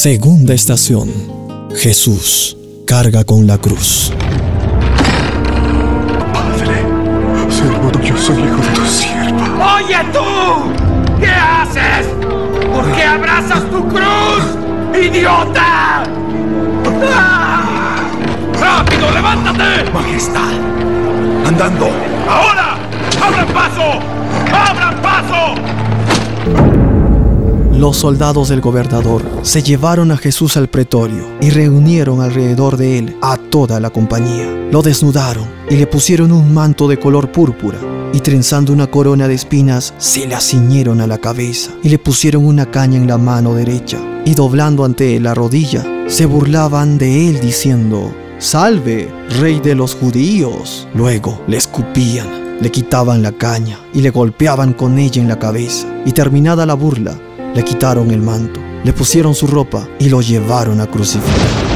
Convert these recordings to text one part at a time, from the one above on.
Segunda estación. Jesús carga con la cruz. Padre, siervo tuyo soy hijo de tu sierva. ¡Oye tú! ¿Qué haces? ¿Por qué abrazas tu cruz? ¡Idiota! ¡Ah! ¡Rápido, levántate! Majestad, andando. ¡Ahora! ¡Abran paso! ¡Abran paso! Los soldados del gobernador se llevaron a Jesús al pretorio y reunieron alrededor de él a toda la compañía. Lo desnudaron y le pusieron un manto de color púrpura y trenzando una corona de espinas se la ciñeron a la cabeza y le pusieron una caña en la mano derecha y doblando ante él la rodilla se burlaban de él diciendo Salve, rey de los judíos. Luego le escupían, le quitaban la caña y le golpeaban con ella en la cabeza y terminada la burla le quitaron el manto, le pusieron su ropa y lo llevaron a crucificar.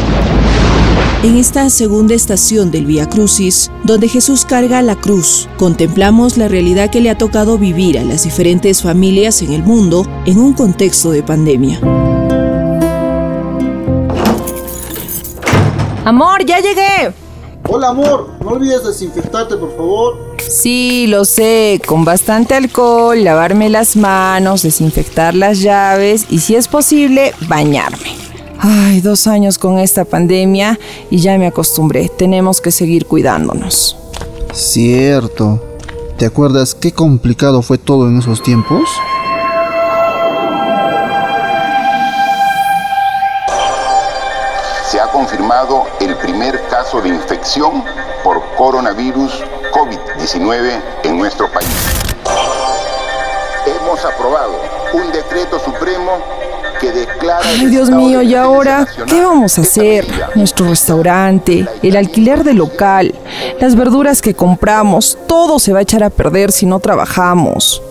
En esta segunda estación del Vía Crucis, donde Jesús carga la cruz, contemplamos la realidad que le ha tocado vivir a las diferentes familias en el mundo en un contexto de pandemia. Amor, ya llegué. Hola amor, no olvides desinfectarte por favor. Sí, lo sé, con bastante alcohol, lavarme las manos, desinfectar las llaves y si es posible, bañarme. Ay, dos años con esta pandemia y ya me acostumbré. Tenemos que seguir cuidándonos. Cierto. ¿Te acuerdas qué complicado fue todo en esos tiempos? Confirmado el primer caso de infección por coronavirus COVID-19 en nuestro país. Hemos aprobado un decreto supremo que declara... Ay, Dios mío, ¿y ahora qué vamos a hacer? Nuestro restaurante, el alquiler del local, las verduras que compramos, todo se va a echar a perder si no trabajamos.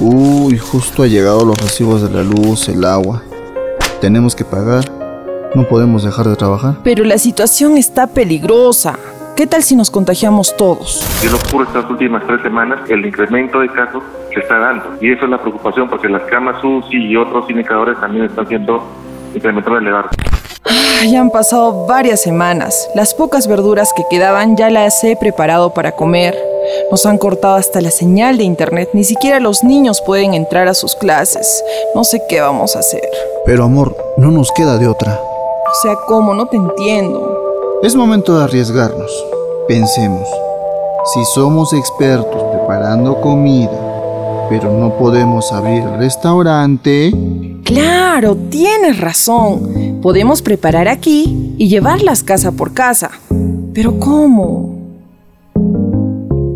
Uy, justo ha llegado los recibos de la luz, el agua. Tenemos que pagar. No podemos dejar de trabajar. Pero la situación está peligrosa. ¿Qué tal si nos contagiamos todos? Yo lo ocurre estas últimas tres semanas, el incremento de casos se está dando. Y eso es la preocupación porque las camas UCI y otros indicadores también están siendo incrementados elevados. Ya han pasado varias semanas. Las pocas verduras que quedaban ya las he preparado para comer. Nos han cortado hasta la señal de internet. Ni siquiera los niños pueden entrar a sus clases. No sé qué vamos a hacer. Pero amor, no nos queda de otra. O sea, ¿cómo? No te entiendo. Es momento de arriesgarnos. Pensemos, si somos expertos preparando comida, pero no podemos abrir el restaurante... Claro, tienes razón. Podemos preparar aquí y llevarlas casa por casa. Pero ¿cómo?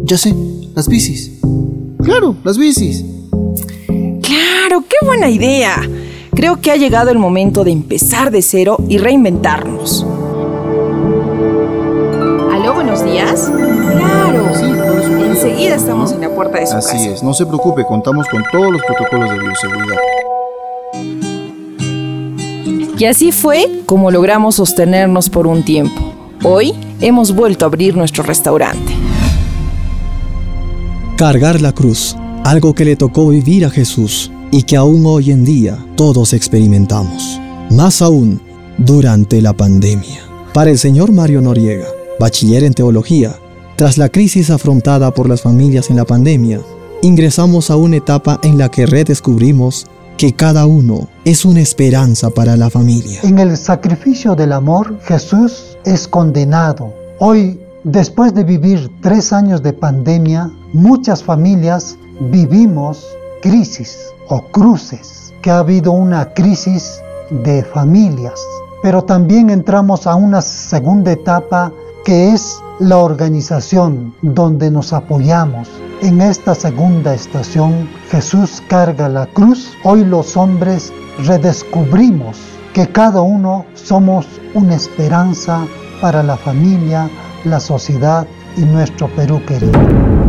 Ya sé, las bicis. Claro, las bicis. Claro, qué buena idea. Creo que ha llegado el momento de empezar de cero y reinventarnos. ¿Aló, buenos días? Claro. Sí. Enseguida estamos en la puerta de su casa. Así es, no se preocupe, contamos con todos los protocolos de bioseguridad. Y así fue como logramos sostenernos por un tiempo. Hoy hemos vuelto a abrir nuestro restaurante. Cargar la cruz, algo que le tocó vivir a Jesús y que aún hoy en día todos experimentamos. Más aún durante la pandemia. Para el señor Mario Noriega, bachiller en teología, tras la crisis afrontada por las familias en la pandemia, ingresamos a una etapa en la que redescubrimos que cada uno es una esperanza para la familia. En el sacrificio del amor, Jesús es condenado. Hoy, después de vivir tres años de pandemia, muchas familias vivimos crisis o cruces, que ha habido una crisis de familias. Pero también entramos a una segunda etapa que es la organización donde nos apoyamos. En esta segunda estación Jesús carga la cruz. Hoy los hombres redescubrimos que cada uno somos una esperanza para la familia, la sociedad y nuestro Perú querido.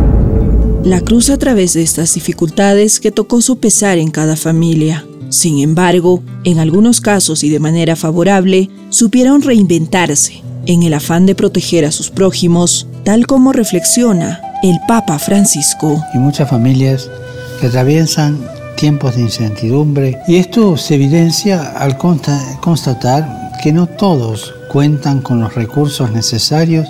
La cruz a través de estas dificultades que tocó su pesar en cada familia. Sin embargo, en algunos casos y de manera favorable, supieron reinventarse en el afán de proteger a sus prójimos, tal como reflexiona el Papa Francisco. Y muchas familias que atraviesan tiempos de incertidumbre y esto se evidencia al constatar que no todos cuentan con los recursos necesarios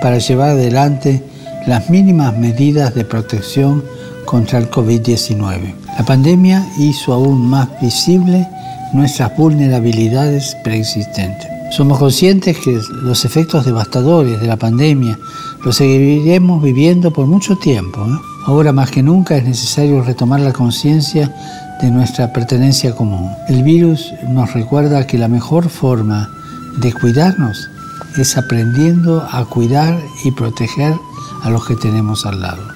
para llevar adelante las mínimas medidas de protección contra el COVID-19. La pandemia hizo aún más visible nuestras vulnerabilidades preexistentes. Somos conscientes que los efectos devastadores de la pandemia los seguiremos viviendo por mucho tiempo. Ahora más que nunca es necesario retomar la conciencia de nuestra pertenencia común. El virus nos recuerda que la mejor forma de cuidarnos es aprendiendo a cuidar y proteger a los que tenemos al lado.